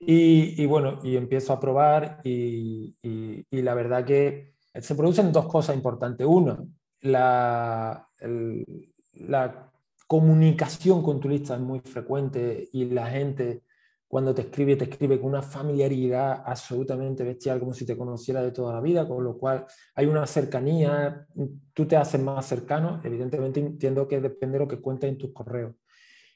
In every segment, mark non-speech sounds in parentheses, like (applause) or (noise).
Y, bueno, y empiezo a probar y, la verdad que se producen dos cosas importantes. Uno, la, comunicación con turistas es muy frecuente y la gente cuando te escribe, te escribe con una familiaridad absolutamente bestial, como si te conociera de toda la vida, con lo cual hay una cercanía, tú te haces más cercano, evidentemente entiendo que depende de lo que cuentes en tus correos.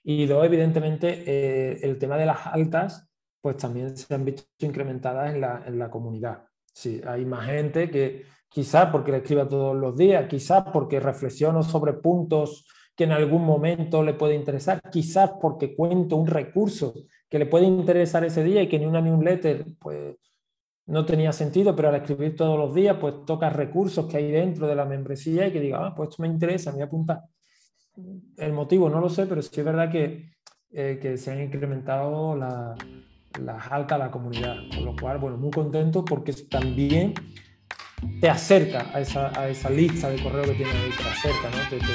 Y dos, evidentemente, eh, el tema de las altas, pues también se han visto incrementadas en la, en la comunidad. Sí, hay más gente que quizás porque le escriba todos los días, quizás porque reflexiono sobre puntos que en algún momento le puede interesar, quizás porque cuento un recurso que le puede interesar ese día y que ni una newsletter pues no tenía sentido, pero al escribir todos los días pues toca recursos que hay dentro de la membresía y que diga, ah, pues esto me interesa, me apunta. El motivo no lo sé, pero sí es verdad que, eh, que se han incrementado las altas a la comunidad, con lo cual, bueno, muy contento porque también te acerca a esa, a esa lista de correo que tienes ahí, te acerca, ¿no?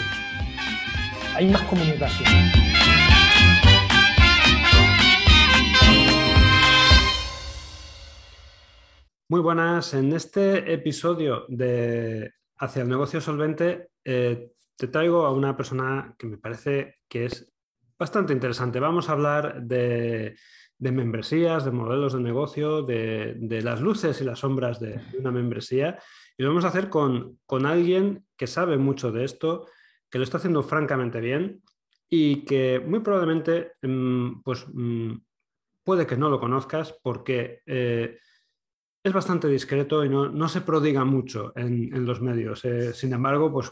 hay más comunicación. Muy buenas. En este episodio de Hacia el negocio solvente eh, te traigo a una persona que me parece que es bastante interesante. Vamos a hablar de, membresías, de modelos de negocio, de, las luces y las sombras de, una membresía. Y lo vamos a hacer con, con alguien que sabe mucho de esto, que lo está haciendo francamente bien y que muy probablemente mm, pues, mm, puede que no lo conozcas porque eh, es bastante discreto y no, se prodiga mucho en, los medios. Eh, sin embargo, pues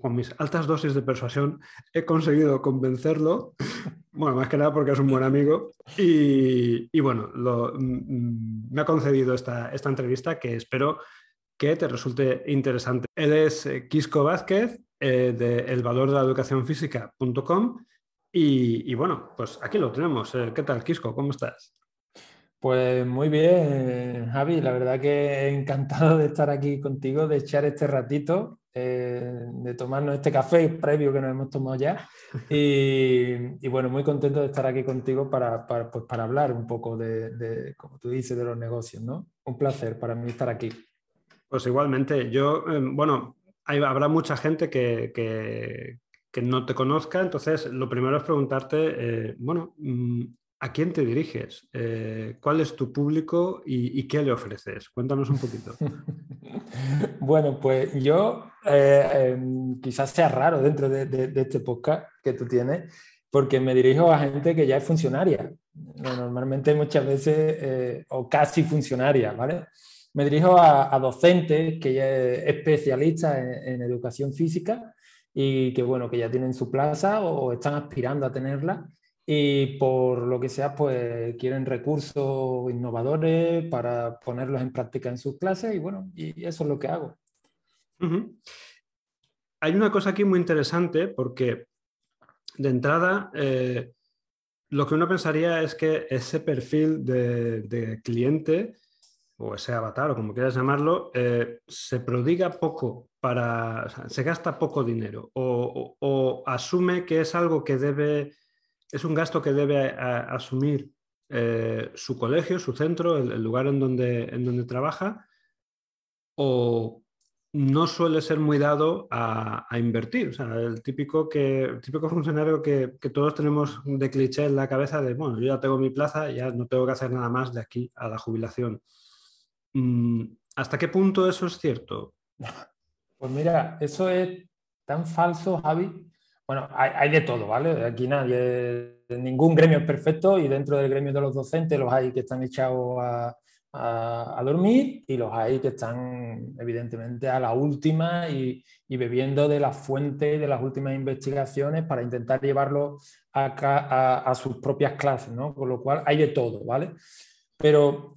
con mis altas dosis de persuasión he conseguido convencerlo, (laughs) bueno, más que nada porque es un buen amigo y, bueno, mm, me ha concedido esta, esta entrevista que espero que te resulte interesante. Él es eh, Quisco Vázquez eh, de el valor de la educación física.com y, y, bueno, pues aquí lo tenemos. ¿Qué tal, Quisco? ¿Cómo estás? Pues muy bien, Javi. La verdad que encantado de estar aquí contigo, de echar este ratito, eh, de tomarnos este café previo que nos hemos tomado ya. (laughs) Y, bueno, muy contento de estar aquí contigo para, para, pues para hablar un poco de, como tú dices, de los negocios, ¿no? Un placer para mí estar aquí. Pues igualmente, yo, eh, bueno, habrá mucha gente que, que, no te conozca, entonces lo primero es preguntarte, eh, bueno, mm, ¿A quién te diriges? Eh, ¿Cuál es tu público y, qué le ofreces? Cuéntanos un poquito. (laughs) bueno, pues yo eh, em, quizás sea raro dentro de, este podcast que tú tienes, porque me dirijo a gente que ya es funcionaria. Normalmente muchas veces, eh, o casi funcionaria, ¿vale? Me dirijo a, docentes que ya es especialistas en, en educación física y que, bueno, que ya tienen su plaza o están aspirando a tenerla y por lo que sea, pues quieren recursos innovadores para ponerlos en práctica en sus clases y bueno, y eso es lo que hago. Hay una cosa aquí muy interesante porque de entrada eh, lo que uno pensaría es que ese perfil de, cliente o ese avatar o como quieras llamarlo, eh, se prodiga poco para, se gasta poco dinero o asume que es algo que debe es un gasto que debe asumir eh, su colegio, su centro, el, lugar en donde, en donde trabaja, o no suele ser muy dado a, invertir. O sea, el típico, que, típico funcionario que, todos tenemos de cliché en la cabeza de, bueno, yo ya tengo mi plaza, ya no tengo que hacer nada más de aquí a la jubilación. Mm, ¿Hasta qué punto eso es cierto? (laughs) Pues mira, eso es tan falso, Javi, bueno, hay, de todo, ¿vale? Aquí nadie, ningún gremio es perfecto y dentro del gremio de los docentes los hay que están echados a, dormir y los hay que están evidentemente a la última y, bebiendo de las fuentes de las últimas investigaciones para intentar llevarlo a, a, sus propias clases, ¿no? Con lo cual hay de todo, ¿vale? Pero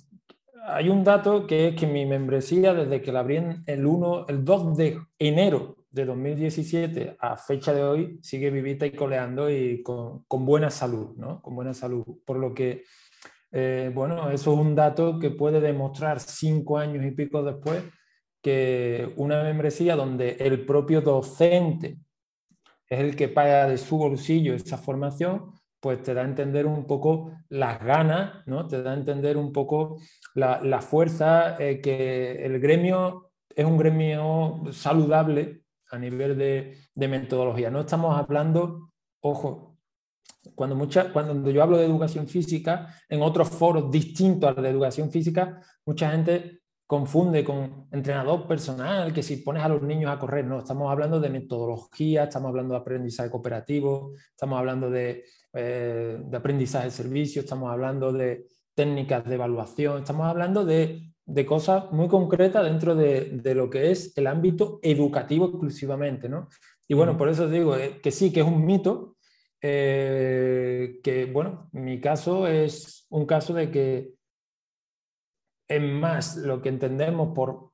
hay un dato que es que mi membresía, desde que la abrí el, 1, el 2 de enero de 2017 a fecha de hoy sigue vivita y coleando y con, buena salud, ¿no? Con buena salud. Por lo que, eh, bueno, eso es un dato que puede demostrar cinco años y pico después que una membresía donde el propio docente es el que paga de su bolsillo esa formación, pues te da a entender un poco las ganas, ¿no? te da a entender un poco la, fuerza, eh, que el gremio es un gremio saludable a nivel de, metodología. No estamos hablando, ojo, cuando, mucha, cuando yo hablo de educación física, en otros foros distintos a la de educación física, mucha gente confunde con entrenador personal, que si pones a los niños a correr, no, estamos hablando de metodología, estamos hablando de aprendizaje cooperativo, estamos hablando de, eh, de aprendizaje de servicio, estamos hablando de técnicas de evaluación, estamos hablando de, de cosas muy concretas dentro de, de, lo que es el ámbito educativo exclusivamente, ¿no? Y bueno, por eso digo eh, que sí, que es un mito, eh, que bueno, mi caso es un caso de que es más lo que entendemos por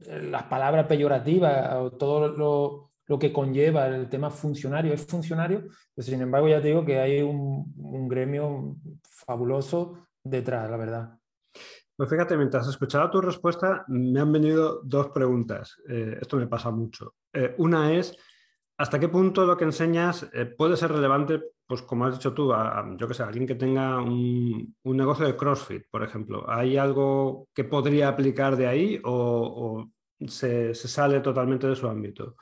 eh, las palabras peyorativas o todo lo, lo que conlleva el tema funcionario es funcionario, pero sin embargo ya te digo que hay un, un gremio fabuloso detrás, la verdad. Pues fíjate, mientras escuchaba tu respuesta, me han venido dos preguntas. Eh, esto me pasa mucho. Eh, una es, ¿hasta qué punto lo que enseñas eh, puede ser relevante, pues como has dicho tú, a, yo que sé, alguien que tenga un, negocio de CrossFit, por ejemplo? ¿Hay algo que podría aplicar de ahí o, se, sale totalmente de su ámbito?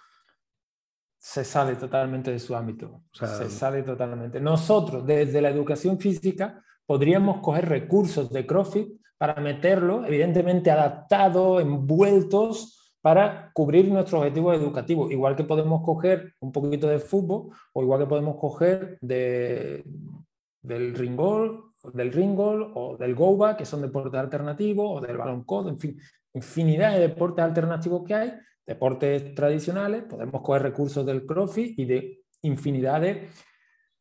Se sale totalmente de su ámbito. se sale totalmente. Nosotros, desde la educación física, podríamos coger recursos de CrossFit para meterlo, evidentemente adaptados, envueltos, para cubrir nuestro objetivo educativo. Igual que podemos coger un poquito de fútbol o igual que podemos coger de, del ringol, del ringol o del goba, que son deportes alternativos, o del balón codo, en fin, infinidad de deportes alternativos que hay, deportes tradicionales, podemos coger recursos del CrossFit y de infinidad de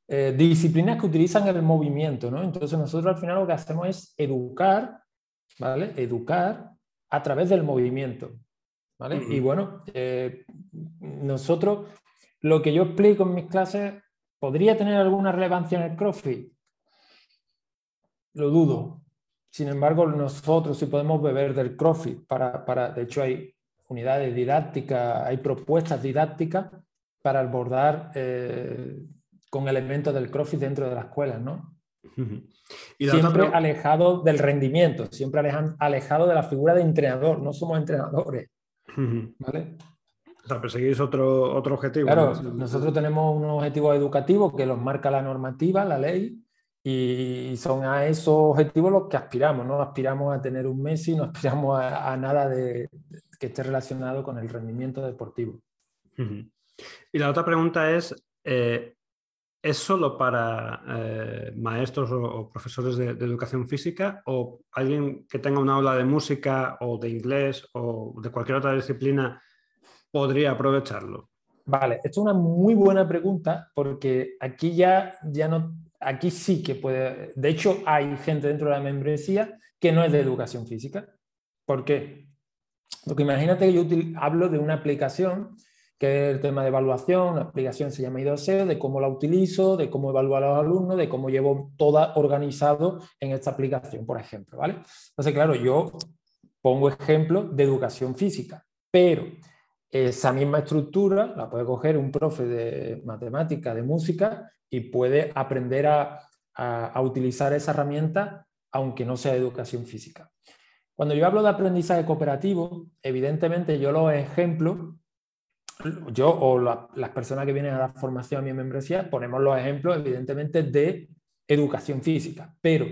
eh, disciplinas que utilizan el movimiento, ¿no? Entonces nosotros al final lo que hacemos es educar, ¿vale? Educar a través del movimiento, ¿vale? Y bueno, eh, nosotros, lo que yo explico en mis clases, ¿podría tener alguna relevancia en el CrossFit? Lo dudo. Sin embargo, nosotros sí podemos beber del CrossFit para, para de hecho hay unidades didácticas, hay propuestas didácticas para abordar eh, con elementos del CrossFit dentro de la escuela, ¿no? Y siempre alejado del rendimiento, siempre alejado de la figura de entrenador, no somos entrenadores. ¿vale? O sea, perseguís otro, otro objetivo. Claro, nosotros tenemos unos objetivos educativos que los marca la normativa, la ley, y son a esos objetivos los que aspiramos. No aspiramos a tener un Messi, no aspiramos a, nada de, que esté relacionado con el rendimiento deportivo. Y la otra pregunta es, eh, ¿Es solo para eh, maestros o, profesores de, educación física o alguien que tenga una aula de música o de inglés o de cualquier otra disciplina podría aprovecharlo? Vale, esto es una muy buena pregunta porque aquí ya, ya no, aquí sí que puede, de hecho hay gente dentro de la membresía que no es de educación física. ¿Por qué? Porque imagínate que yo hablo de una aplicación que es el tema de evaluación, la aplicación se llama IDOSEO, de cómo la utilizo, de cómo evalúo a los alumnos, de cómo llevo todo organizado en esta aplicación, por ejemplo, ¿vale? Entonces, claro, yo pongo ejemplos de educación física, pero esa misma estructura la puede coger un profe de matemática, de música, y puede aprender a, a utilizar esa herramienta aunque no sea educación física. Cuando yo hablo de aprendizaje cooperativo, evidentemente yo los ejemplos yo o las personas que vienen a dar formación a mi membresía ponemos los ejemplos, evidentemente, de educación física, pero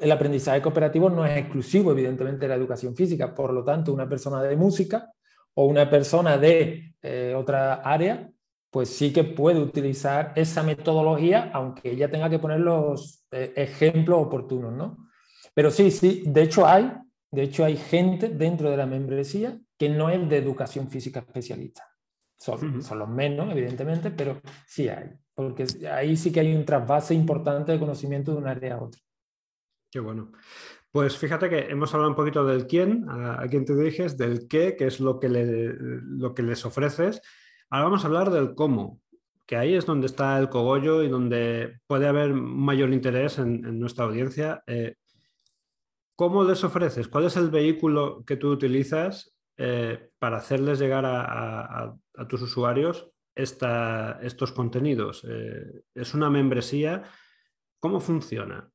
el aprendizaje cooperativo no es exclusivo, evidentemente, de la educación física. Por lo tanto, una persona de música o una persona de eh, otra área, pues sí que puede utilizar esa metodología, aunque ella tenga que poner los eh, ejemplos oportunos, ¿no? Pero sí, sí, de hecho hay, de hecho hay gente dentro de la membresía que no es de educación física especialista. Son, son, los menos, evidentemente, pero sí hay, porque ahí sí que hay un trasvase importante de conocimiento de un área a otra. Qué bueno. Pues fíjate que hemos hablado un poquito del quién, a, quién te diriges, del qué, que es lo que, lo que les ofreces. Ahora vamos a hablar del cómo, que ahí es donde está el cogollo y donde puede haber mayor interés en, nuestra audiencia. Eh, ¿Cómo les ofreces? ¿Cuál es el vehículo que tú utilizas eh, para hacerles llegar a, tus usuarios estos contenidos? Eh, ¿Es una membresía? ¿Cómo funciona?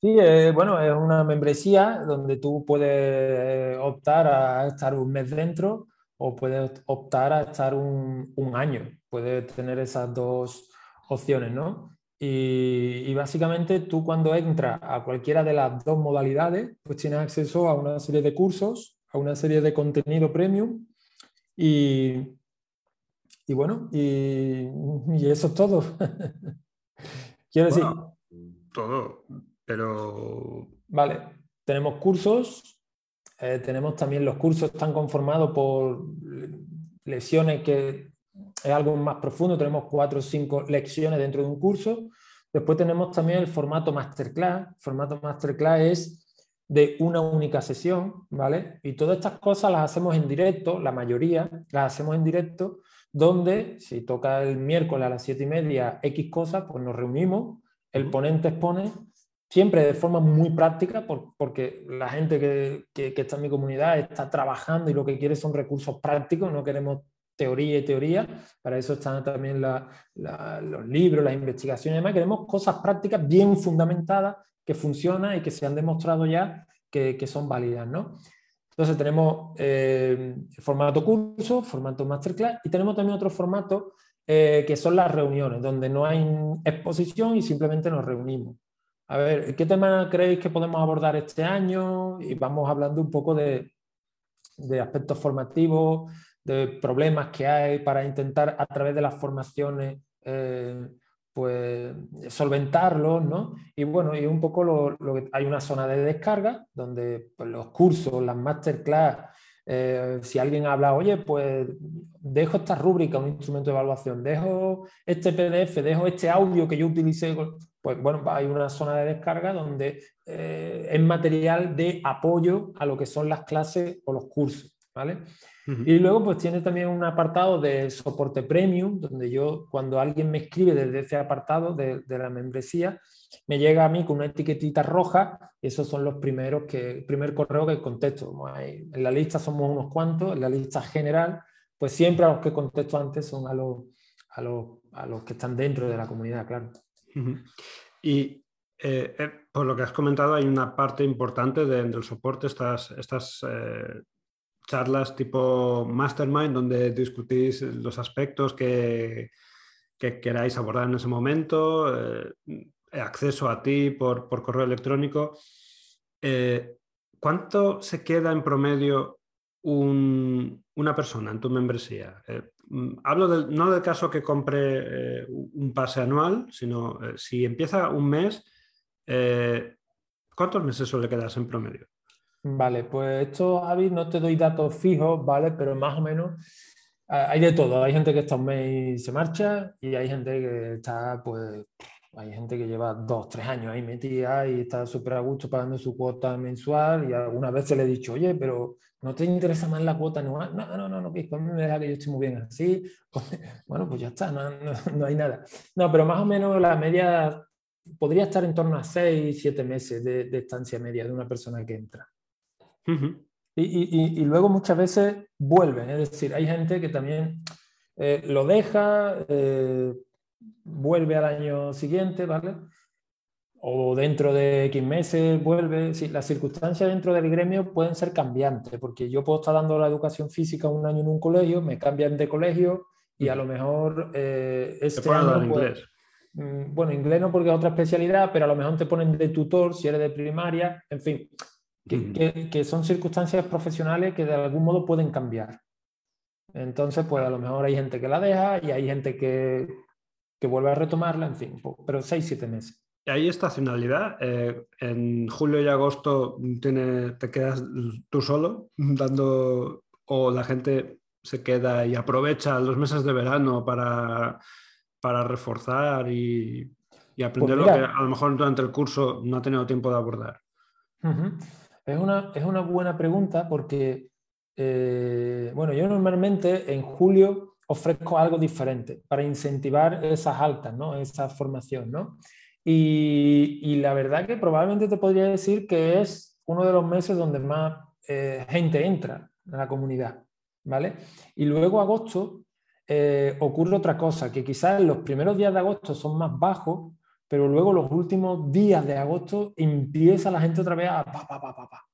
Sí, eh, bueno, es una membresía donde tú puedes optar a estar un mes dentro o puedes optar a estar un, año. Puedes tener esas dos opciones, ¿no? Y, básicamente tú cuando entras a cualquiera de las dos modalidades, pues tienes acceso a una serie de cursos, a una serie de contenido premium y, y bueno, y, eso es todo. (laughs) Quiero decir... Todo, pero... Vale, tenemos cursos, eh, tenemos también los cursos están conformados por lesiones que es algo más profundo, tenemos cuatro o cinco lecciones dentro de un curso. Después tenemos también el formato masterclass. El formato masterclass es de una única sesión, ¿vale? Y todas estas cosas las hacemos en directo, la mayoría las hacemos en directo, donde si toca el miércoles a las siete y media X cosas, pues nos reunimos, el ponente expone, siempre de forma muy práctica, porque la gente que, que, que está en mi comunidad está trabajando y lo que quiere son recursos prácticos, no queremos teoría y teoría, para eso están también los libros, las investigaciones y demás, queremos cosas prácticas bien fundamentadas, que funcionan y que se han demostrado ya que, que son válidas, ¿no? Entonces tenemos eh, formato curso, formato masterclass y tenemos también otro formato eh, que son las reuniones, donde no hay exposición y simplemente nos reunimos. A ver, ¿qué tema creéis que podemos abordar este año? Y vamos hablando un poco de, de aspectos formativos, de problemas que hay para intentar a través de las formaciones eh, pues solventarlos, ¿no? Y bueno, y un poco lo, que hay una zona de descarga donde pues, los cursos, las masterclass, eh, si alguien habla, oye, pues dejo esta rúbrica, un instrumento de evaluación, dejo este PDF, dejo este audio que yo utilicé, pues bueno, hay una zona de descarga donde eh, es material de apoyo a lo que son las clases o los cursos, ¿vale? Y luego pues tiene también un apartado de soporte premium, donde yo cuando alguien me escribe desde ese apartado de, la membresía, me llega a mí con una etiquetita roja y esos son los primeros que, primer correo que contesto. en la lista somos unos cuantos, en la lista general, pues siempre a los que contesto antes son a los, a los, a los que están dentro de la comunidad, claro. Y eh, eh, por lo que has comentado, hay una parte importante del soporte, estas, estas eh, charlas tipo mastermind donde discutís los aspectos que, queráis abordar en ese momento, eh, acceso a ti por, correo electrónico. Eh, ¿Cuánto se queda en promedio una persona en tu membresía? Eh, mm, hablo no del caso que compre un pase anual, sino si empieza un mes, ¿cuántos meses suele quedarse en promedio? Vale, pues esto, Javi, no te doy datos fijos, ¿vale? Pero más o menos hay de todo. Hay gente que está un mes y se marcha y hay gente que está, pues, hay gente que lleva dos, tres años ahí metida y está súper a gusto pagando su cuota mensual y algunas veces le he dicho, oye, pero ¿no te interesa más la cuota anual? No, no, no, no, que me deja que yo estoy muy bien así. (laughs) Bueno, pues ya está, no, no, hay nada. No, pero más o menos la media podría estar en torno a seis, siete meses de, de estancia media de una persona que entra y, luego muchas veces vuelven, es decir, hay gente que también eh, lo deja, eh, vuelve al año siguiente, ¿vale? O dentro de X meses vuelve. Sí, las circunstancias dentro del gremio pueden ser cambiantes, porque yo puedo estar dando la educación física un año en un colegio, me cambian de colegio y a lo mejor eh, este año, pues, inglés? Mm, bueno, inglés no porque es otra especialidad, pero a lo mejor te ponen de tutor si eres de primaria, en fin, que, son circunstancias profesionales que de algún modo pueden cambiar. Entonces, pues a lo mejor hay gente que la deja y hay gente que, que vuelve a retomarla, en fin, pero seis, siete meses. ¿Hay estacionalidad? Eh, en julio y agosto tiene, te quedas tú solo dando o la gente se queda y aprovecha los meses de verano para, para reforzar y, y aprender pues lo que a lo mejor durante el curso no ha tenido tiempo de abordar. Es una, es una buena pregunta porque, eh, bueno, yo normalmente en julio ofrezco algo diferente para incentivar esas altas, ¿no? Esa formación, ¿no? Y, y, la verdad que probablemente te podría decir que es uno de los meses donde más eh, gente entra en la comunidad, ¿vale? Y luego agosto eh, ocurre otra cosa, que quizás los primeros días de agosto son más bajos, pero luego los últimos días de agosto empieza la gente otra vez a pa, pa, pa, pa, pa,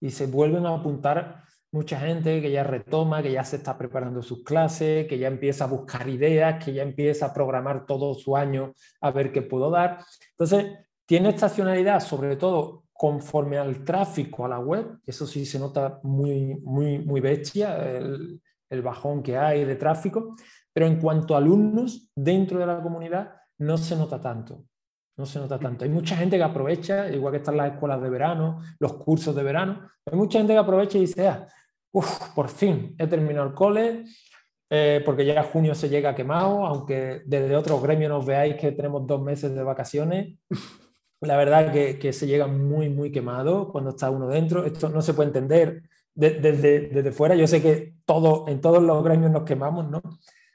y se vuelven a apuntar mucha gente que ya retoma, que ya se está preparando sus clases, que ya empieza a buscar ideas, que ya empieza a programar todo su año a ver qué puedo dar. Entonces, tiene estacionalidad sobre todo conforme al tráfico a la web, eso sí se nota muy, muy, muy bestia, el, el bajón que hay de tráfico, pero en cuanto a alumnos dentro de la comunidad no se nota tanto. No se nota tanto. Hay mucha gente que aprovecha, igual que están las escuelas de verano, los cursos de verano, hay mucha gente que aprovecha y dice, ah, por fin he terminado el cole, eh, porque ya junio se llega quemado, aunque desde otros gremios nos veáis que tenemos dos meses de vacaciones. (laughs) La verdad que, que se llega muy, muy quemado cuando está uno dentro. Esto no se puede entender desde, desde fuera. Yo sé que todo, en todos los gremios nos quemamos, ¿no?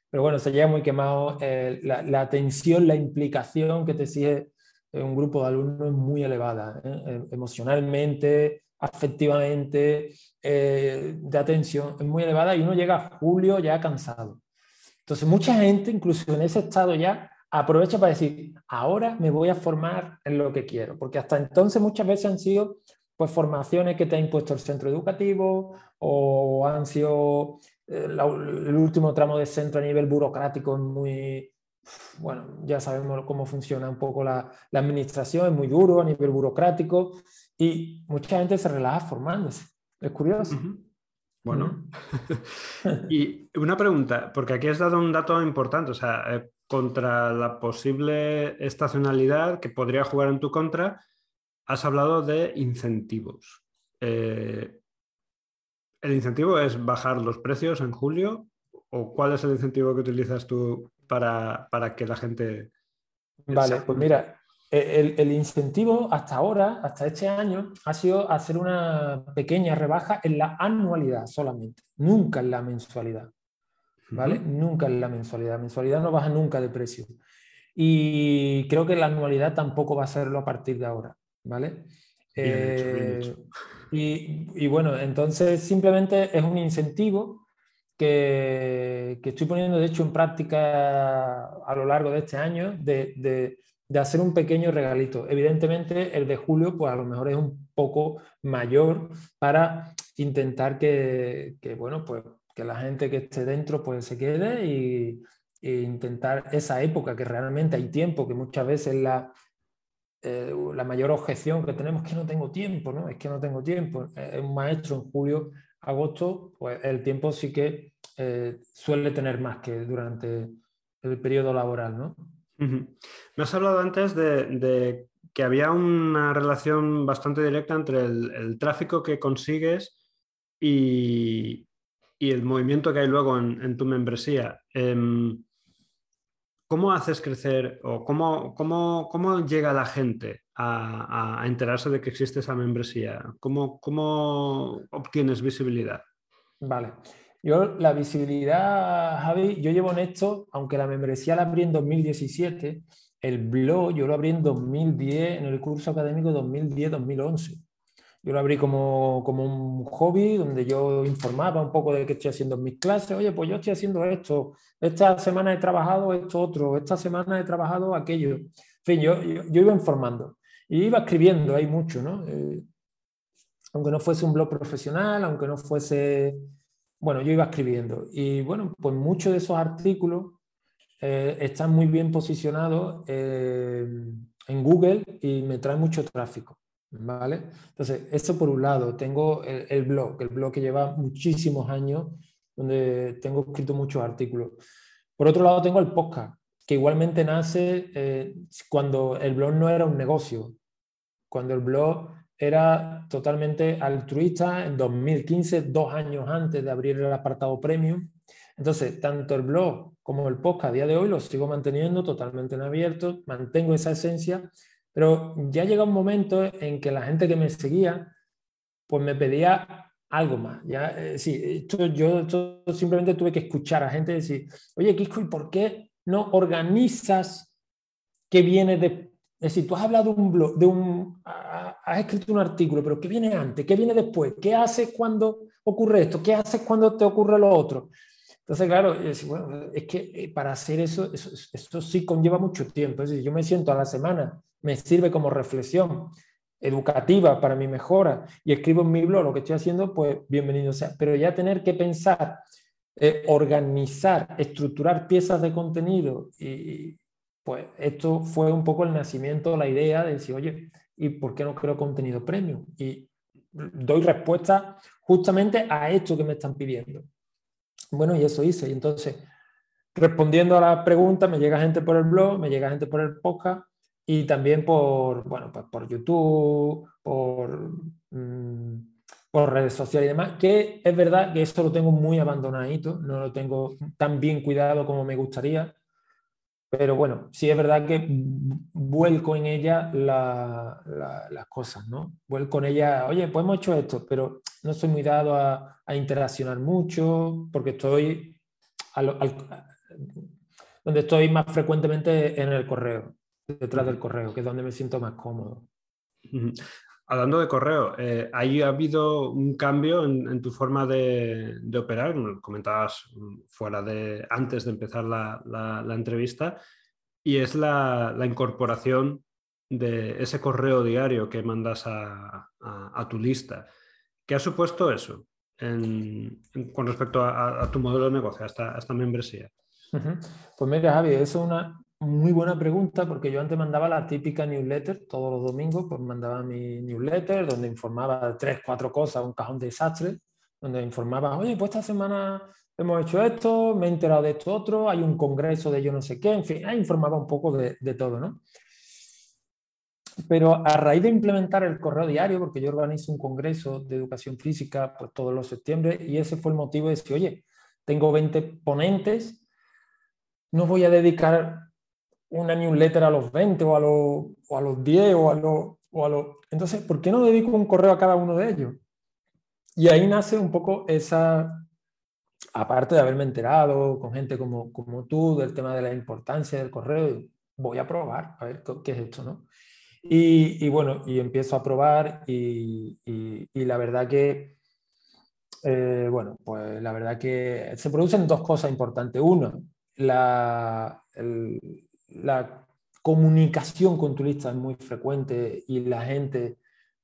Pero bueno, se llega muy quemado. Eh, la, la, atención, la implicación que te sigue un grupo de alumnos es muy elevada, ¿eh? Eh, emocionalmente, afectivamente, de atención, es muy elevada y uno llega a julio ya cansado. Entonces, mucha gente, incluso en ese estado ya, aprovecha para decir, ahora me voy a formar en lo que quiero, porque hasta entonces muchas veces han sido pues formaciones que te ha impuesto el centro educativo o han sido eh, el último tramo de centro a nivel burocrático muy, bueno, ya sabemos cómo funciona un poco la, la, administración, es muy duro a nivel burocrático y mucha gente se relaja formándose. Es curioso. Bueno, (laughs) y una pregunta, porque aquí has dado un dato importante, o sea, eh, contra la posible estacionalidad que podría jugar en tu contra, has hablado de incentivos. Eh, ¿El incentivo es bajar los precios en julio? ¿O cuál es el incentivo que utilizas tú para, que la gente... Vale, pues mira, e, el, incentivo hasta ahora, hasta este año, ha sido hacer una pequeña rebaja en la anualidad solamente, nunca en la mensualidad. ¿Vale? Nunca en la mensualidad. La mensualidad no baja nunca de precio. Y creo que la anualidad tampoco va a serlo a partir de ahora. ¿vale? Eh, y, bueno, entonces simplemente es un incentivo que, estoy poniendo de hecho en práctica a lo largo de este año de, hacer un pequeño regalito. Evidentemente el de julio pues a lo mejor es un poco mayor para intentar que, bueno, pues que la gente que esté dentro pues se quede y, e intentar esa época que realmente hay tiempo, que muchas veces la, eh, la mayor objeción que tenemos es que no tengo tiempo, ¿no? Es que no tengo tiempo. Eh, un maestro en julio, agosto, pues el tiempo sí que eh, suele tener más que durante el periodo laboral, ¿no? Me has hablado antes de, que había una relación bastante directa entre el, tráfico que consigues y, el movimiento que hay luego en, tu membresía. Em, ¿Cómo haces crecer o cómo, cómo, cómo llega la gente a, a, enterarse de que existe esa membresía? ¿Cómo, ¿Cómo, obtienes visibilidad? Vale. Yo la visibilidad, Javi, yo llevo en esto, aunque la membresía la abrí en 2017, el blog yo lo abrí en 2010, en el curso académico 2010-2011. Yo lo abrí como, como, un hobby donde yo informaba un poco de qué estoy haciendo en mis clases. Oye, pues yo estoy haciendo esto. Esta semana he trabajado esto otro. Esta semana he trabajado aquello. En fin, yo, yo, iba informando. Y iba escribiendo ahí mucho, ¿no? Eh, aunque no fuese un blog profesional, aunque no fuese... Bueno, yo iba escribiendo. Y bueno, pues muchos de esos artículos eh, están muy bien posicionados eh, en Google y me traen mucho tráfico. ¿Vale? Entonces, eso por un lado. Tengo el, blog, el blog que lleva muchísimos años, donde tengo escrito muchos artículos. Por otro lado, tengo el podcast, que igualmente nace eh, cuando el blog no era un negocio, cuando el blog era totalmente altruista en 2015, dos años antes de abrir el apartado premium. Entonces, tanto el blog como el podcast a día de hoy los sigo manteniendo totalmente en abierto, mantengo esa esencia pero ya llega un momento en que la gente que me seguía, pues me pedía algo más. Ya, eh, sí, esto, yo simplemente tuve que escuchar a gente decir, oye, Kiko, ¿y por qué no organizas que viene de... Es decir, tú has hablado de un blog, de un, has escrito un artículo, pero ¿qué viene antes? ¿Qué viene después? ¿Qué haces cuando ocurre esto? ¿Qué haces cuando te ocurre lo otro? Entonces, claro, es, bueno, es que eh, para hacer eso, eso, eso, sí conlleva mucho tiempo. Es decir, yo me siento a la semana, me sirve como reflexión educativa para mi mejora y escribo en mi blog lo que estoy haciendo, pues bienvenido sea. Pero ya tener que pensar, eh, organizar, estructurar piezas de contenido y pues esto fue un poco el nacimiento, la idea de decir, oye, ¿y por qué no creo contenido premium? Y doy respuesta justamente a esto que me están pidiendo. Bueno, y eso hice. Y entonces, respondiendo a la pregunta, me llega gente por el blog, me llega gente por el podcast y también por, bueno, pues por YouTube, por, mm, por redes sociales y demás, que es verdad que esto lo tengo muy abandonadito, no lo tengo tan bien cuidado como me gustaría, pero bueno, sí es verdad que vuelco en ella las cosas, ¿no? Vuelco en ella, oye, pues hemos hecho esto, pero no soy muy dado a, interaccionar mucho porque estoy donde estoy más frecuentemente en el correo, detrás del correo, que es donde me siento más cómodo. Hablando de correo, eh, ¿ha habido un cambio en, tu forma de, operar? comentabas fuera de antes de empezar la, entrevista, y es la, incorporación de ese correo diario que mandas a, tu lista. ¿Qué ha supuesto eso con respecto a, tu modelo de negocio, a esta, membresía? Pues mira, Javi, eso es una, muy buena pregunta porque yo antes mandaba la típica newsletter todos los domingos, pues mandaba mi newsletter donde informaba tres, cuatro cosas, un cajón de desastre, donde informaba, oye, pues esta semana hemos hecho esto, me he enterado de esto otro, hay un congreso de yo no sé qué, en fin, ahí informaba un poco de, de todo, ¿no? Pero a raíz de implementar el correo diario, porque yo organizo un congreso de educación física pues, todos los septiembre, y ese fue el motivo de decir, oye, tengo 20 ponentes, no voy a dedicar una newsletter a los 20 o a los, o a los 10 o a los, o a los... Entonces, ¿por qué no dedico un correo a cada uno de ellos? Y ahí nace un poco esa, aparte de haberme enterado con gente como, como tú del tema de la importancia del correo, voy a probar, a ver qué es esto, ¿no? Y, y bueno, y empiezo a probar y, y, la verdad que, eh, bueno, pues la verdad que se producen dos cosas importantes. Uno, la, la comunicación con tu lista es muy frecuente y la gente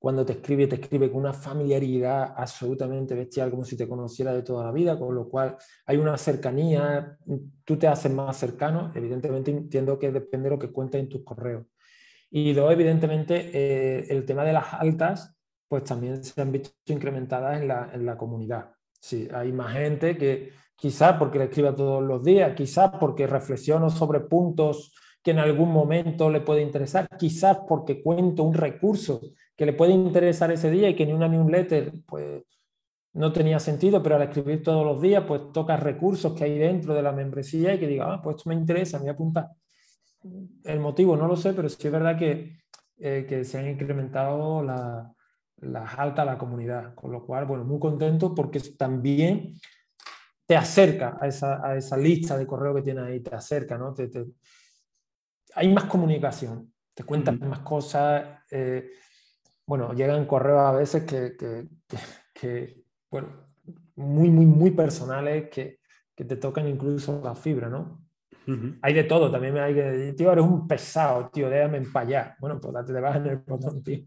cuando te escribe, te escribe con una familiaridad absolutamente bestial, como si te conociera de toda la vida, con lo cual hay una cercanía, tú te haces más cercano, evidentemente entiendo que depende de lo que cuentes en tus correos. Y dos, evidentemente, eh, el tema de las altas, pues también se han visto incrementadas en la, en la comunidad. Sí, hay más gente que quizás porque le escriba todos los días, quizás porque reflexiono sobre puntos que en algún momento le puede interesar, quizás porque cuento un recurso que le puede interesar ese día y que ni una newsletter pues no tenía sentido, pero al escribir todos los días pues toca recursos que hay dentro de la membresía y que diga, ah, pues esto me interesa, me voy a apuntar. El motivo no lo sé, pero sí es verdad que, eh, que se han incrementado las altas a la comunidad, con lo cual, bueno, muy contento porque también te acerca a esa, a esa lista de correo que tienes ahí, te acerca, ¿no? Te, te, hay más comunicación, te cuentan más cosas. Eh, bueno, llegan correos a veces que, que, que, bueno, muy, muy, muy personales que, que, te tocan incluso la fibra, ¿no? Hay de todo, también hay que tío, eres un pesado, tío, déjame empallar. Bueno, pues te vas en el botón, tío.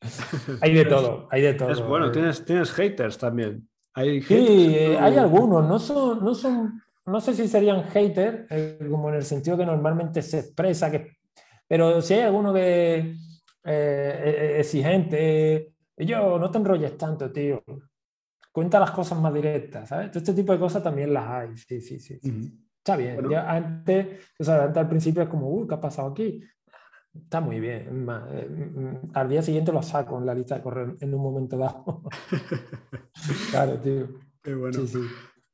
(laughs) hay de todo, hay de todo. Es bueno, eh. tienes, tienes haters también. Hay sí, eh, hay algunos, no son, no son no sé si serían haters, eh, como en el sentido que normalmente se expresa, que, pero si hay alguno que eh, eh exigente, yo no te enrolles tanto, tío. Cuenta las cosas más directas, ¿sabes? Este tipo de cosas también las hay, sí, sí, sí. Está bien. Ya antes, o sea, antes al principio es como, uy, ¿qué ha pasado aquí? Está muy bien. Eh, mm, al día siguiente lo saco en la lista de correo en un momento dado. (laughs) claro, tío. Qué bueno. Sí, sí.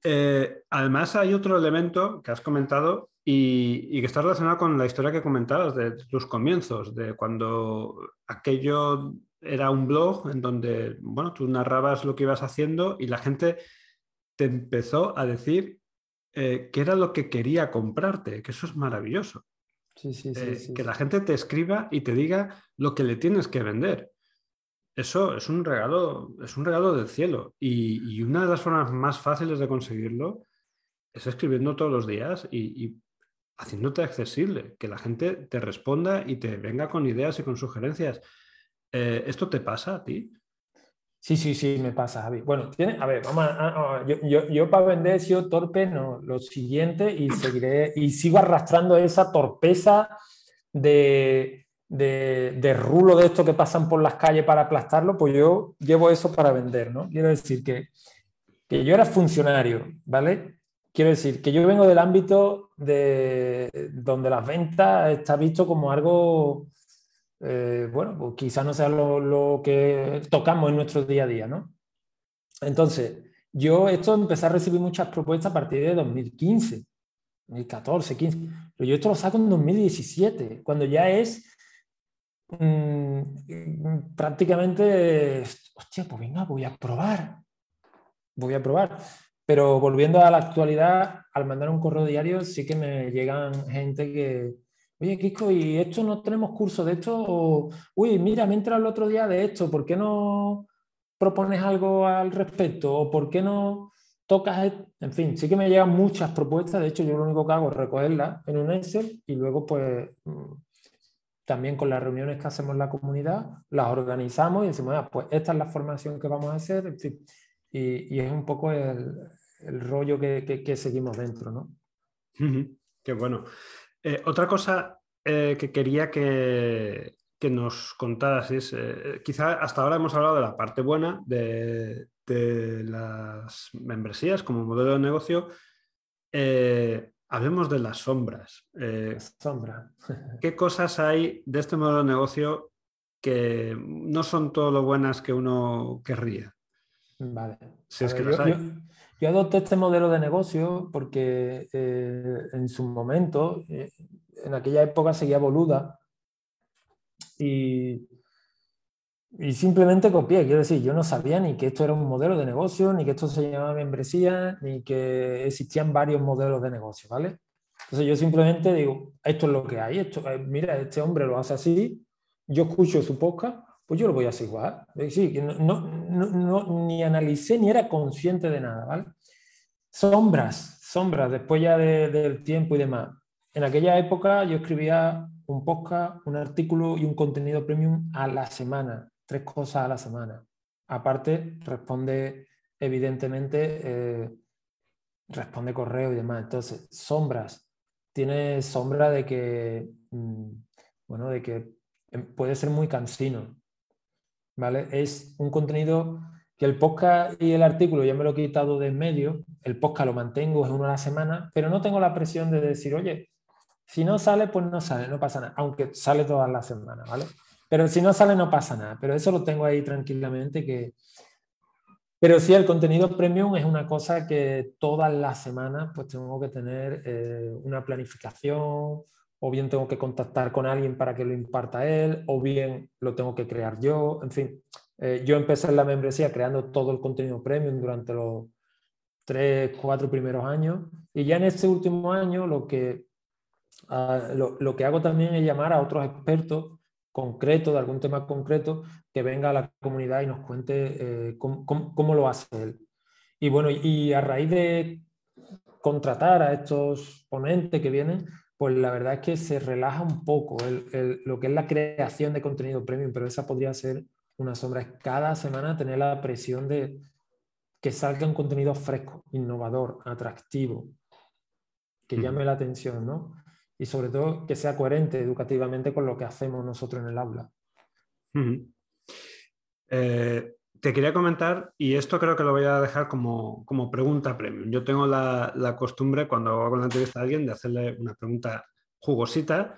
Eh, además, hay otro elemento que has comentado y, que está relacionado con la historia que comentabas de, tus comienzos, de cuando aquello era un blog en donde, bueno, tú narrabas lo que ibas haciendo y la gente te empezó a decir eh, qué era lo que quería comprarte, que eso es maravilloso. Sí, sí, sí, eh, que la gente te escriba y te diga lo que le tienes que vender. Eso es un regalo, es un regalo del cielo. Y, una de las formas más fáciles de conseguirlo es escribiendo todos los días y, haciéndote accesible, que la gente te responda y te venga con ideas y con sugerencias. Eh, ¿Esto te pasa a ti? Sí, sí, sí, me pasa, Javi. Bueno, tiene, a ver, vamos a, yo, para vender he sido torpe, no, lo siguiente, y seguiré, y sigo arrastrando esa torpeza de, de, rulo de esto que pasan por las calles para aplastarlo, pues yo llevo eso para vender, ¿no? Quiero decir que, que yo era funcionario, ¿vale? Quiero decir que yo vengo del ámbito de donde las ventas está visto como algo eh, bueno, pues quizás no sea lo, que tocamos en nuestro día a día, ¿no? Entonces, yo esto empecé a recibir muchas propuestas a partir de 2015, 2014, 15, pero yo esto lo saco en 2017, cuando ya es mm, prácticamente, hostia, pues venga, voy a probar, voy a probar. Pero volviendo a la actualidad, al mandar un correo diario sí que me llegan gente que, Oye, Kiko, ¿y esto no tenemos curso de esto? uy, mira, me entra el otro día de esto, ¿por qué no propones algo al respecto? ¿O por qué no tocas? E-? En fin, sí que me llegan muchas propuestas. De hecho, yo lo único que hago es recogerlas en un Excel y luego, pues, mm, también con las reuniones que hacemos en la comunidad, las organizamos y decimos, ah, pues esta es la formación que vamos a hacer. En fin, y, es un poco el, rollo que, seguimos dentro, ¿no? Qué bueno. Eh, otra cosa eh, que quería que, nos contaras es, eh, quizá hasta ahora hemos hablado de la parte buena de, las membresías como modelo de negocio. hablemos de las sombras. Sombra. (laughs) ¿Qué cosas hay de este modelo de negocio que no son todo lo buenas que uno querría? Vale. Si es que hay. Yo adopté este modelo de negocio porque eh, en su momento, eh, en aquella época seguía Boluda y, y, simplemente copié. Quiero decir, yo no sabía ni que esto era un modelo de negocio, ni que esto se llamaba membresía, ni que existían varios modelos de negocio, ¿vale? Entonces yo simplemente digo, esto es lo que hay, esto, eh, mira, este hombre lo hace así, yo escucho su podcast, pues yo lo voy a hacer igual. Sí, no, no, ni analicé ni era consciente de nada, ¿vale? Sombras, sombras, después ya del tiempo y demás. En aquella época yo escribía un podcast, un artículo y un contenido premium a la semana, tres cosas a la semana. Aparte, responde, evidentemente, eh, responde correo y demás. Entonces, sombras. Tiene sombra de que, mm, bueno, de que em, puede ser muy cansino. ¿Vale? Es un contenido que el podcast y el artículo ya me lo he quitado de en medio, el podcast lo mantengo, es uno a la semana, pero no tengo la presión de decir, oye, si no sale, pues no sale, no pasa nada, aunque sale todas las semanas, ¿vale? Pero si no sale, no pasa nada, pero eso lo tengo ahí tranquilamente que... Pero sí, el contenido premium es una cosa que todas las semanas pues tengo que tener eh, una planificación, o bien tengo que contactar con alguien para que lo imparta él, o bien lo tengo que crear yo, en fin. Eh, yo empecé en la membresía creando todo el contenido premium durante los tres, cuatro primeros años, y ya en este último año lo que, ah, lo, que hago también es llamar a otros expertos concretos, de algún tema concreto, que venga a la comunidad y nos cuente eh, cómo, cómo, lo hace él. Y bueno, y a raíz de contratar a estos ponentes que vienen, pues la verdad es que se relaja un poco lo que es la creación de contenido premium, pero esa podría ser una sombra. Es cada semana tener la presión de que salga un contenido fresco, innovador, atractivo, que llame la atención, ¿no? Y sobre todo que sea coherente educativamente con lo que hacemos nosotros en el aula. Eh, te quería comentar, y esto creo que lo voy a dejar como, pregunta premium. Yo tengo la, costumbre, cuando hago la entrevista a alguien, de hacerle una pregunta jugosita,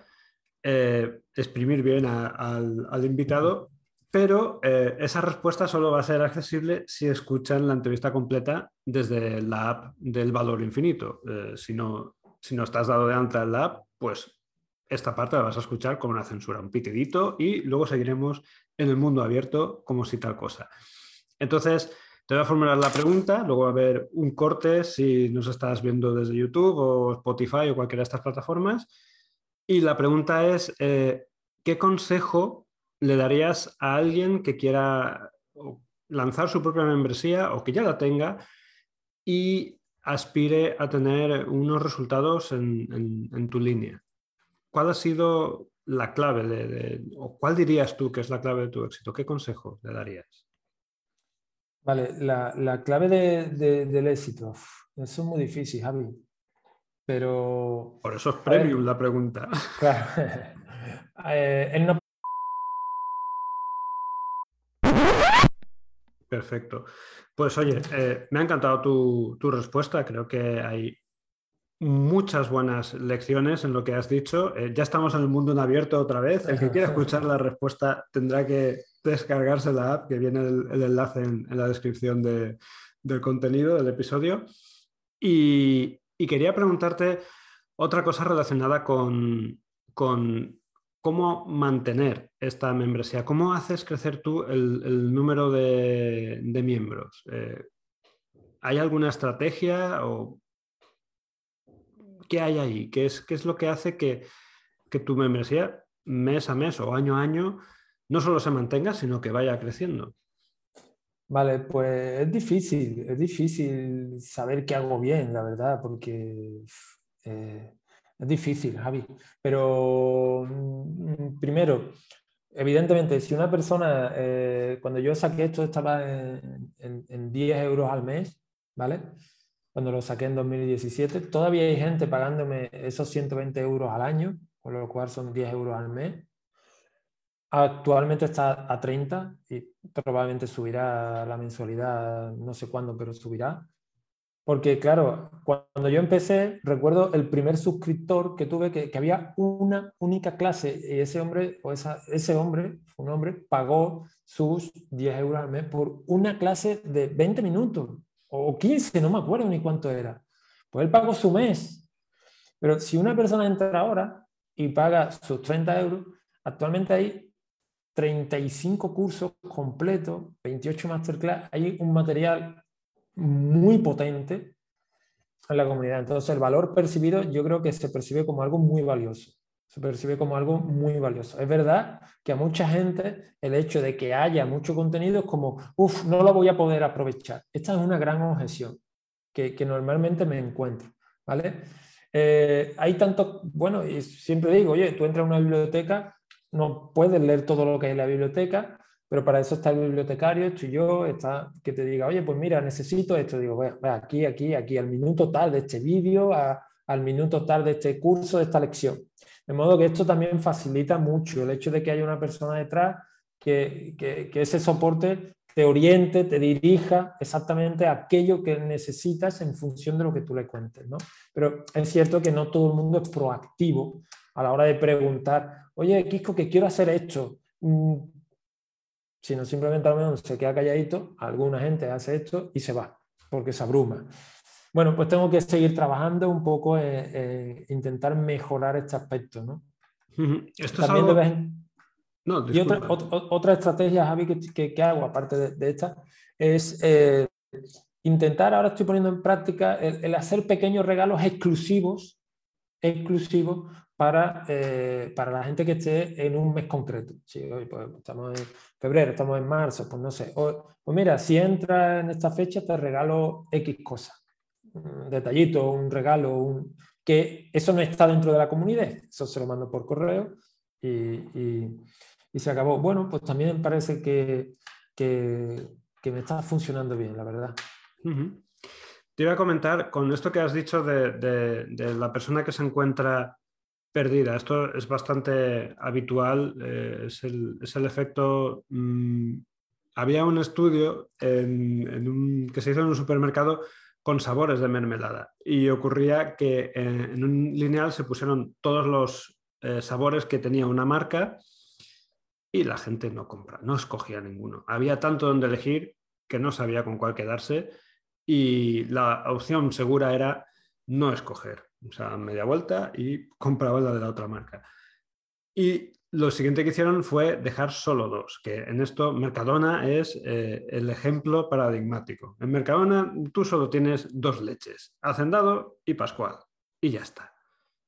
eh, exprimir bien al, invitado, pero eh, esa respuesta solo va a ser accesible si escuchan la entrevista completa desde la app del valor infinito. Eh, si, no, si no estás dado de alta en la app, pues esta parte la vas a escuchar con una censura, un pitidito, y luego seguiremos en el mundo abierto como si tal cosa. Entonces, te voy a formular la pregunta, luego va a haber un corte si nos estás viendo desde YouTube o Spotify o cualquiera de estas plataformas. Y la pregunta es, eh, ¿qué consejo le darías a alguien que quiera lanzar su propia membresía o que ya la tenga y aspire a tener unos resultados en, tu línea. ¿Cuál ha sido la clave de, o cuál dirías tú que es la clave de tu éxito? ¿Qué consejo le darías? Vale, la, clave del éxito. Eso es muy difícil, Javi. Pero. Por eso es premium la pregunta. Claro. (laughs) eh, no... Perfecto. Pues oye, eh, me ha encantado tu, tu, respuesta. Creo que hay muchas buenas lecciones en lo que has dicho. Eh, ya estamos en el mundo en abierto otra vez. El que quiera escuchar la respuesta tendrá que descargarse la app, que viene el, enlace en, la descripción del contenido del episodio. Y, quería preguntarte otra cosa relacionada con, cómo mantener esta membresía. ¿Cómo haces crecer tú el, número de, miembros? Eh, ¿Hay alguna estrategia o qué hay ahí? ¿Qué es, qué es lo que hace que, que, tu membresía mes a mes o año a año no solo se mantenga, sino que vaya creciendo? Vale, pues es difícil, es difícil saber qué hago bien, la verdad, porque eh, es difícil, Javi. Pero mm, primero, evidentemente, si una persona, eh, cuando yo saqué esto estaba en, en 10 euros al mes, ¿vale? Cuando lo saqué en 2017. Todavía hay gente pagándome esos 120 euros al año, con lo cual son 10 euros al mes. Actualmente está a 30 y probablemente subirá la mensualidad, no sé cuándo, pero subirá. Porque claro, cuando yo empecé, recuerdo el primer suscriptor que tuve, que, que había una única clase y ese hombre, o esa, ese hombre, un hombre, pagó sus 10 euros al mes por una clase de 20 minutos o 15, no me acuerdo ni cuánto era. Pues él pagó su mes. Pero si una persona entra ahora y paga sus 30 euros, actualmente hay 35 cursos completos, 28 masterclass, hay un material muy potente en la comunidad. Entonces el valor percibido yo creo que se percibe como algo muy valioso se percibe como algo muy valioso. Es verdad que a mucha gente el hecho de que haya mucho contenido es como, uff, no lo voy a poder aprovechar. Esta es una gran objeción que, normalmente me encuentro. ¿vale? Eh, hay tanto, bueno, y siempre digo, oye, tú entras a una biblioteca, no puedes leer todo lo que hay en la biblioteca, pero para eso está el bibliotecario, estoy yo, está que te diga, oye, pues mira, necesito esto. Digo, ve, aquí, aquí, aquí, al minuto tal de este vídeo, al minuto tal de este curso, de esta lección. De modo que esto también facilita mucho el hecho de que haya una persona detrás que, ese soporte te oriente, te dirija exactamente a aquello que necesitas en función de lo que tú le cuentes. ¿no? Pero es cierto que no todo el mundo es proactivo a la hora de preguntar, oye, Kiko, que quiero hacer esto. Mm, sino simplemente a lo mejor se queda calladito, alguna gente hace esto y se va, porque se abruma. Bueno, pues tengo que seguir trabajando un poco en, intentar mejorar este aspecto, ¿no? Esto es algo... no, y otra, otra, estrategia, Javi, que, que, hago, aparte de, esta, es eh, intentar, ahora estoy poniendo en práctica, el, hacer pequeños regalos exclusivos, exclusivos para, eh, para la gente que esté en un mes concreto. Sí, hoy pues, estamos en febrero, estamos en marzo, pues no sé. pues mira, si entras en esta fecha te regalo X cosas detallito, un regalo, un... que eso no está dentro de la comunidad, eso se lo mando por correo y, se acabó. Bueno, pues también parece que, me está funcionando bien, la verdad. Te iba a comentar, con esto que has dicho de, la persona que se encuentra perdida, esto es bastante habitual, eh, es, el, efecto... Mm, había un estudio que se hizo en un supermercado con sabores de mermelada. Y ocurría que eh, en un lineal se pusieron todos los eh, sabores que tenía una marca y la gente no compra, no escogía ninguno. Había tanto donde elegir que no sabía con cuál quedarse y la opción segura era no escoger. O sea, media vuelta y compraba la de la otra marca. Y lo siguiente que hicieron fue dejar solo dos, que en esto Mercadona es eh, el ejemplo paradigmático. En Mercadona tú solo tienes dos leches, Hacendado y Pascual, y ya está.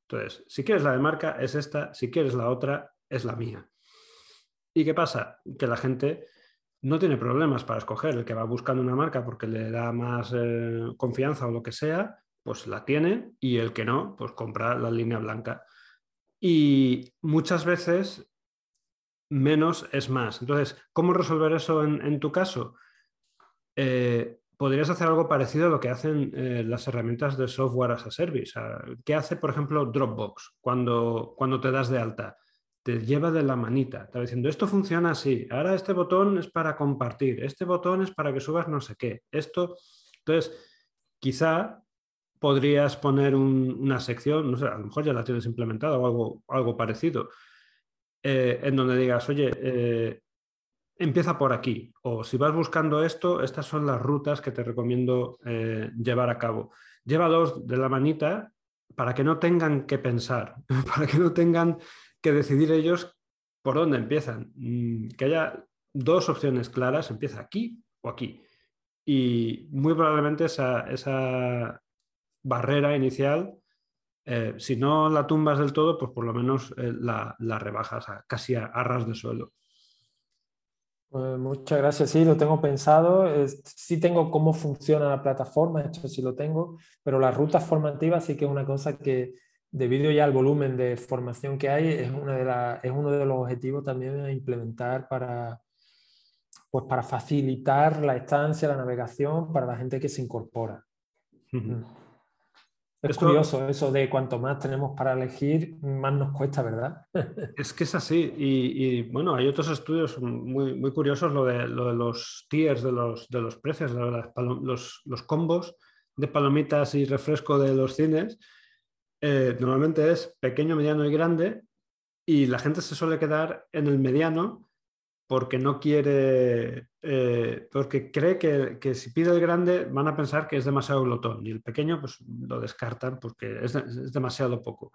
Entonces, si quieres la de marca es esta, si quieres la otra es la mía. ¿Y qué pasa? Que la gente no tiene problemas para escoger. El que va buscando una marca porque le da más eh, confianza o lo que sea, pues la tiene y el que no, pues compra la línea blanca. Y muchas veces menos es más. Entonces, ¿cómo resolver eso en, tu caso? Eh, podrías hacer algo parecido a lo que hacen eh, las herramientas de software as a service. ¿Qué hace, por ejemplo, Dropbox cuando, cuando te das de alta? Te lleva de la manita, está diciendo, esto funciona así, ahora este botón es para compartir, este botón es para que subas no sé qué, esto. Entonces, quizá podrías poner una sección, no sé, a lo mejor ya la tienes implementada o algo, algo parecido, eh, en donde digas, oye, eh, empieza por aquí, o si vas buscando esto, estas son las rutas que te recomiendo eh, llevar a cabo. Llévalos de la manita para que no tengan que pensar, (laughs) para que no tengan que decidir ellos por dónde empiezan. Mm, que haya dos opciones claras, empieza aquí o aquí. Y muy probablemente esa, barrera inicial, eh, si no la tumbas del todo, pues por lo menos eh, la, rebajas casi a, ras de suelo. Pues muchas gracias, sí, lo tengo pensado. sí tengo cómo funciona la plataforma, esto sí lo tengo, pero las rutas formativas sí que es una cosa que, debido ya al volumen de formación que hay, es, una de es uno de los objetivos también a implementar para, pues para facilitar la estancia, la navegación para la gente que se incorpora. Es curioso eso de cuanto más tenemos para elegir, más nos cuesta, ¿verdad? (laughs) es que es así. Y, bueno, hay otros estudios muy, muy curiosos, lo de, lo de los tiers de los, de los precios, los, los, combos de palomitas y refresco de los cines. Eh, normalmente es pequeño, mediano y grande. Y la gente se suele quedar en el mediano porque no quiere, eh, porque cree que, si pide el grande van a pensar que es demasiado glotón y el pequeño pues lo descartan porque es, demasiado poco.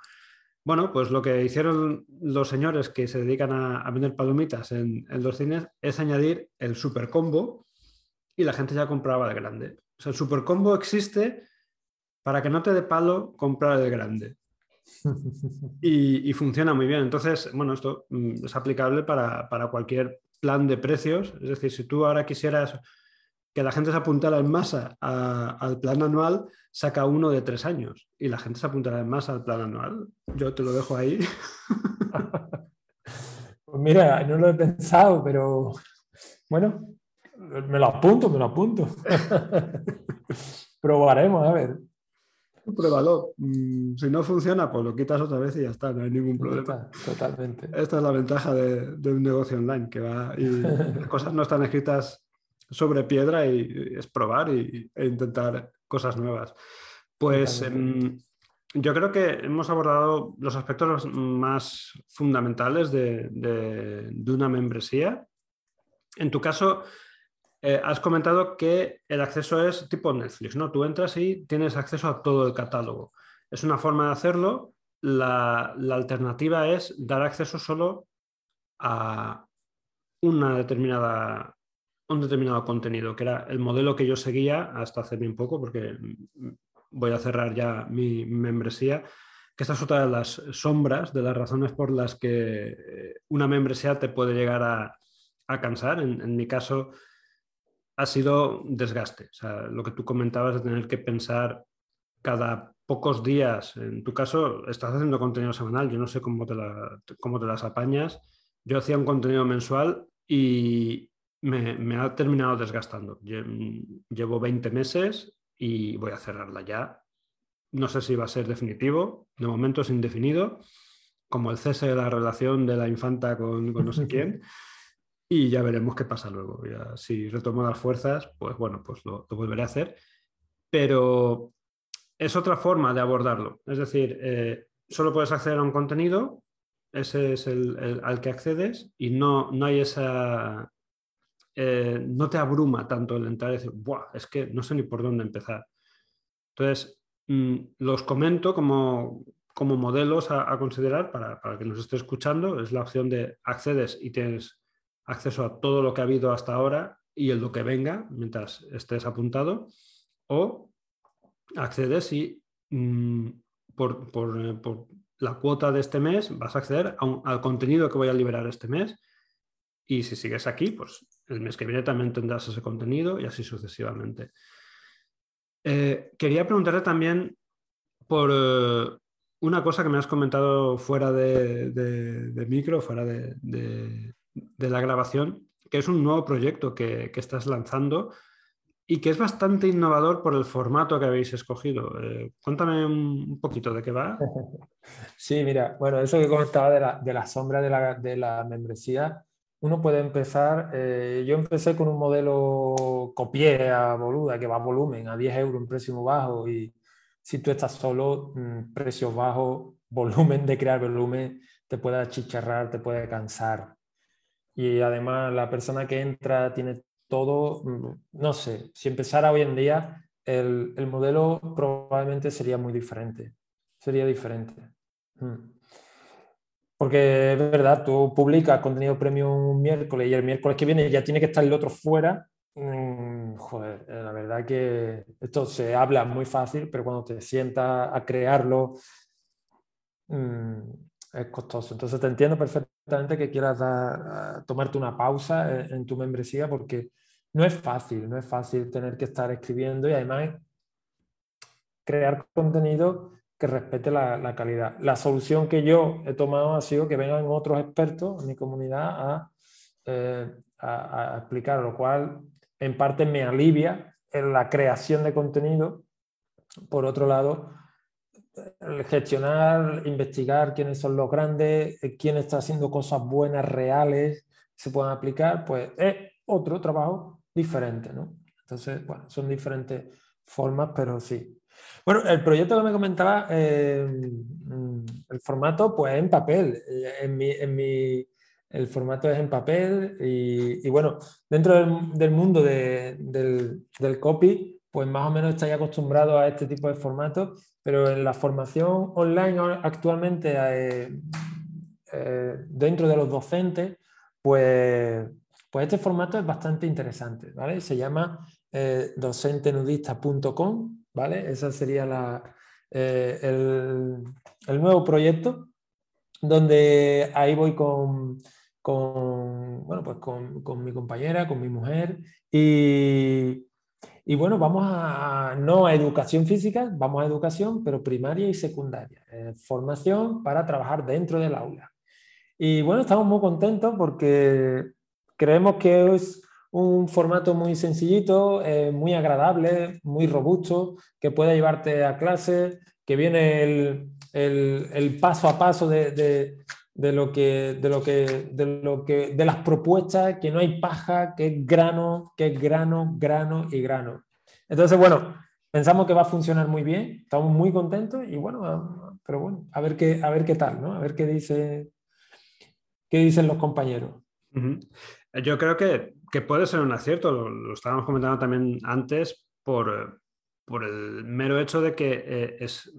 Bueno, pues lo que hicieron los señores que se dedican a, vender palomitas en, los cines es añadir el super combo y la gente ya compraba el grande. O sea, el super combo existe para que no te dé palo comprar el grande. (laughs) Y, funciona muy bien. Entonces, bueno, esto mm, es aplicable para, para, cualquier plan de precios. Es decir, si tú ahora quisieras que la gente se apuntara en masa al plan anual, saca uno de tres años y la gente se apuntará en masa al plan anual. Yo te lo dejo ahí. (laughs) Pues mira, no lo he pensado, pero bueno, me lo apunto, me lo apunto. (laughs) Probaremos, a ver. Pruébalo. Mm, si no funciona, pues lo quitas otra vez y ya está, no hay ningún problema. Totalmente. Esta es la ventaja de, un negocio online, que va y (laughs) las cosas no están escritas sobre piedra y, es probar y, e intentar cosas nuevas. Pues em, yo creo que hemos abordado los aspectos más fundamentales de, de una membresía. En tu caso, eh, has comentado que el acceso es tipo Netflix, ¿no? Tú entras y tienes acceso a todo el catálogo. Es una forma de hacerlo. La, alternativa es dar acceso solo a una determinada, un determinado contenido, que era el modelo que yo seguía hasta hace bien poco, porque voy a cerrar ya mi, membresía, que esta es otra de las sombras, de las razones por las que eh, una membresía te puede llegar a, cansar. en mi caso, ha sido desgaste. O sea, lo que tú comentabas de tener que pensar cada pocos días, en tu caso estás haciendo contenido semanal, yo no sé cómo te, cómo te las apañas. Yo hacía un contenido mensual y me, ha terminado desgastando. Llevo 20 meses y voy a cerrarla ya. No sé si va a ser definitivo, de momento es indefinido, como el cese de la relación de la infanta con, con no sé (laughs) quién. Y ya veremos qué pasa luego. si retomo las fuerzas, pues bueno, pues lo, volveré a hacer. Pero es otra forma de abordarlo. Es decir, eh, solo puedes acceder a un contenido, ese es el, al que accedes y no, no hay esa... Eh, no te abruma tanto el entrar y decir, Buah, es que no sé ni por dónde empezar. Entonces, mm, los comento como, como modelos a, a considerar para, para que nos esté escuchando. Es la opción de accedes y tienes acceso a todo lo que ha habido hasta ahora y el lo que venga mientras estés apuntado, o accedes y mm, por, la cuota de este mes vas a acceder al contenido que voy a liberar este mes y si sigues aquí, pues el mes que viene también tendrás ese contenido y así sucesivamente. Eh, quería preguntarle también por eh, una cosa que me has comentado fuera de, micro, fuera de, la grabación, que es un nuevo proyecto que, estás lanzando y que es bastante innovador por el formato que habéis escogido. Eh, cuéntame un poquito de qué va. (laughs) Sí, mira, bueno, eso que comentaba de la, de la sombra de la, de la membresía, uno puede empezar, eh, yo empecé con un modelo copié a boluda, que va a volumen, a 10 euros, un precio muy bajo, y si tú estás solo, mm, precio bajo, (laughs) volumen de crear volumen, te puede achicharrar, te puede cansar. Y además la persona que entra tiene todo, mm, no sé, si empezara hoy en día, el, el modelo probablemente sería muy diferente, sería diferente. Mm. Porque es verdad, tú publicas contenido premium un miércoles y el miércoles que viene ya tiene que estar el otro fuera. Mm, joder, eh, la verdad que esto se habla muy fácil, pero cuando te sientas a crearlo es costoso. Entonces te entiendo perfectamente que quieras tomarte una pausa en, tu membresía porque no es fácil, no es fácil tener que estar escribiendo y además crear contenido que respete la, calidad. La solución que yo he tomado ha sido que vengan otros expertos en mi comunidad eh, a, a, explicar, lo cual en parte me alivia en la creación de contenido. Por otro lado, gestionar, investigar quiénes son los grandes, eh, quién está haciendo cosas buenas, reales, se pueden aplicar, pues es otro trabajo diferente, ¿no? Entonces, bueno, son diferentes formas, pero sí, bueno, el proyecto que me comentaba, eh, mm, el formato, pues en papel. Eh, en mi, en mi, el formato es en papel y, bueno, dentro del, mundo del, del, copy, pues más o menos estáis acostumbrados a este tipo de formatos, pero en la formación online actualmente, eh, dentro de los docentes, pues, pues este formato es bastante interesante, ¿vale? Se llama docentenudista.com ¿vale? Ese sería eh, el, nuevo proyecto, donde ahí voy con, bueno, pues con, mi compañera, con mi mujer, y, bueno, vamos a, no a educación física, vamos a educación, pero primaria y secundaria, eh, formación para trabajar dentro del aula. Y bueno, estamos muy contentos porque creemos que es un formato muy sencillito, eh, muy agradable, muy robusto, que puede llevarte a clase, que viene el, el, paso a paso de, lo que, de, lo que, de, lo que, de las propuestas, que no hay paja, que es grano, que es grano, grano y grano. Entonces, bueno, pensamos que va a funcionar muy bien, estamos muy contentos y bueno, pero bueno, a ver qué, a ver qué tal, ¿no? A ver qué, dice, qué dicen los compañeros. Yo creo que, puede ser un acierto, lo, estábamos comentando también antes, por, por el mero hecho de que eh, es,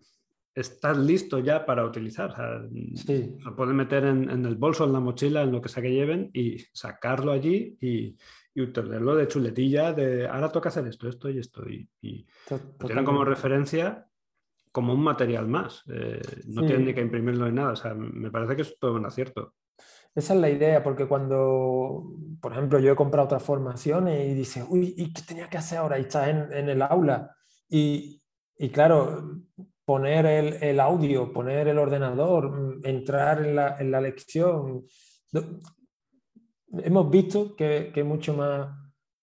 estás listo ya para utilizar. O Lo puedes meter en, el bolso, en la mochila, en lo que sea que lleven y sacarlo allí y, y tenerlo de chuletilla de ahora toca hacer esto, esto y esto. Y, y tienen como referencia como un material más. Eh, no tienen ni que imprimirlo ni nada. O sea, me parece que es todo un acierto. Esa es la idea, porque cuando, por ejemplo, yo he comprado otras formaciones y dices, uy, ¿y qué tenía que hacer ahora? Y estás en, el aula. Y, y, claro, poner el, el, audio, poner el ordenador, entrar en la, en la lección. Hemos visto que, que, es mucho más,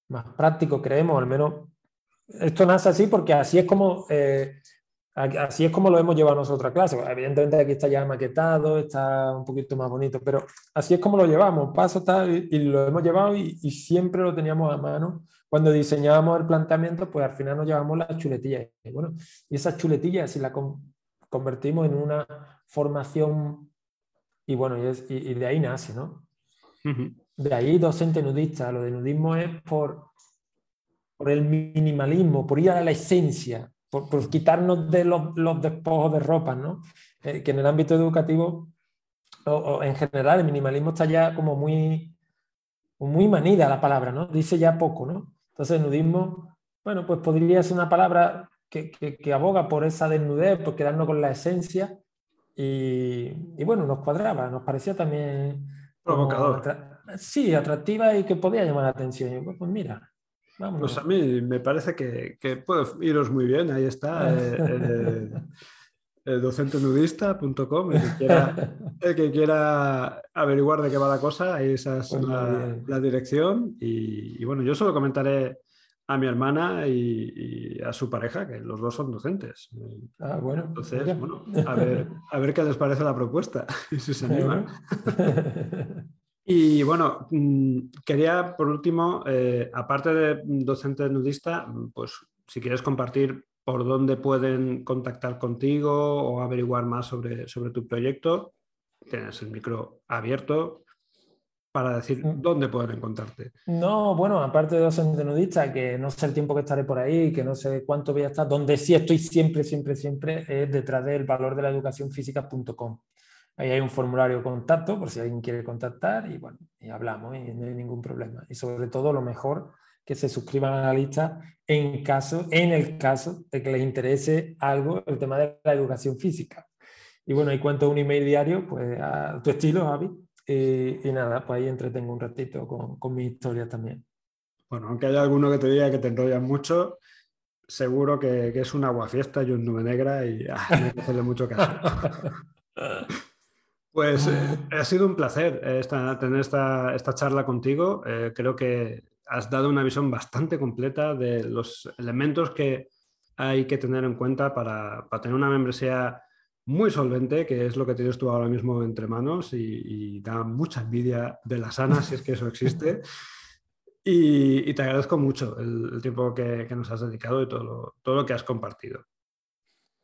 más práctico, creemos, al menos. Esto nace así porque así es como eh, Así es como lo hemos llevado nosotros a clase. Evidentemente aquí está ya maquetado, está un poquito más bonito, pero así es como lo llevamos, paso tal, y, lo hemos llevado y, siempre lo teníamos a mano. Cuando diseñábamos el planteamiento, pues al final nos llevamos las chuletillas. Y bueno, y esas chuletillas, si las convertimos en una formación, y bueno, y, de ahí nace, ¿no? De ahí docente nudista. Lo de nudismo es por, por el minimalismo, por ir a la esencia, por, quitarnos de los, los, despojos de ropa, ¿no? Eh, que en el ámbito educativo o, en general el minimalismo está ya como muy, muy manida la palabra, ¿no? Dice ya poco, ¿no? Entonces nudismo, bueno, pues podría ser una palabra que, que, aboga por esa desnudez, por quedarnos con la esencia y, y, bueno, nos cuadraba, nos parecía también provocador. sí, atractiva y que podía llamar la atención. Pues, pues mira, vamos. Pues a mí me parece que, que puede iros muy bien, ahí está. Eh, eh, (laughs) docentenudista.com, el, que (laughs) quiera, el que quiera averiguar de qué va la cosa, ahí esa es la, dirección. Y, y bueno, yo solo comentaré a mi hermana y, y a su pareja, que los dos son docentes. Ah, bueno. Entonces, mira. bueno, a ver, a ver qué les parece la propuesta, y (laughs) si se animan. (laughs) Y bueno, mm, quería por último, eh, aparte de docente nudista, pues si quieres compartir por dónde pueden contactar contigo o averiguar más sobre, sobre tu proyecto, tienes el micro abierto para decir Mm. dónde pueden encontrarte. No, bueno, aparte de docente nudista, que no sé el tiempo que estaré por ahí, que no sé cuánto voy a estar, donde sí estoy siempre, siempre, siempre es detrás del valor de la educación física.com. Ahí hay un formulario de contacto por si alguien quiere contactar y bueno, y hablamos y no hay ningún problema. Y sobre todo lo mejor que se suscriban a la lista en caso, en el caso de que les interese algo el tema de la educación física. Y bueno, ahí cuento un email diario, pues a tu estilo, Javi. Y, y nada, pues ahí entretengo un ratito con, con mis historias también. Bueno, aunque haya alguno que te diga que te enrollan mucho, seguro que, que es un aguafiesta y un nube negra y ah, no hay que hacerle mucho caso. (laughs) Pues eh, ha sido un placer eh, esta- tener esta, esta charla contigo. Eh, creo que has dado una visión bastante completa de los elementos que hay que tener en cuenta para, para tener una membresía muy solvente, que es lo que tienes tú ahora mismo entre manos y, da mucha envidia de la sana, si es que eso existe. Y, te agradezco mucho el, tiempo que, nos has dedicado y todo todo lo que has compartido.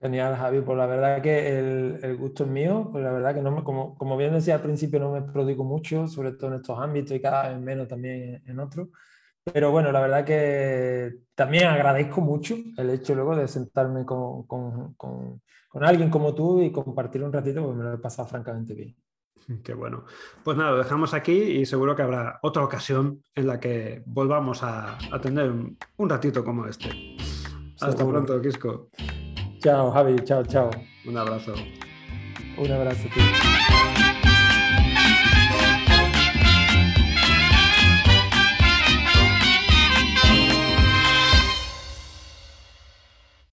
Genial, Javi. Pues la verdad que el, el gusto es mío. Pues la verdad que no me, como, como bien decía al principio, no me prodigo mucho, sobre todo en estos ámbitos y cada vez menos también en otros. Pero bueno, la verdad que también agradezco mucho el hecho luego de sentarme con, con, con, con alguien como tú y compartir un ratito, porque me lo he pasado francamente bien. (laughs) Qué bueno. Pues nada, lo dejamos aquí y seguro que habrá otra ocasión en la que volvamos a, a tener un, ratito como este. Hasta Seguro. pronto, Quisco. Chao, Javi. Chao, chao. Un abrazo. Un abrazo, tío.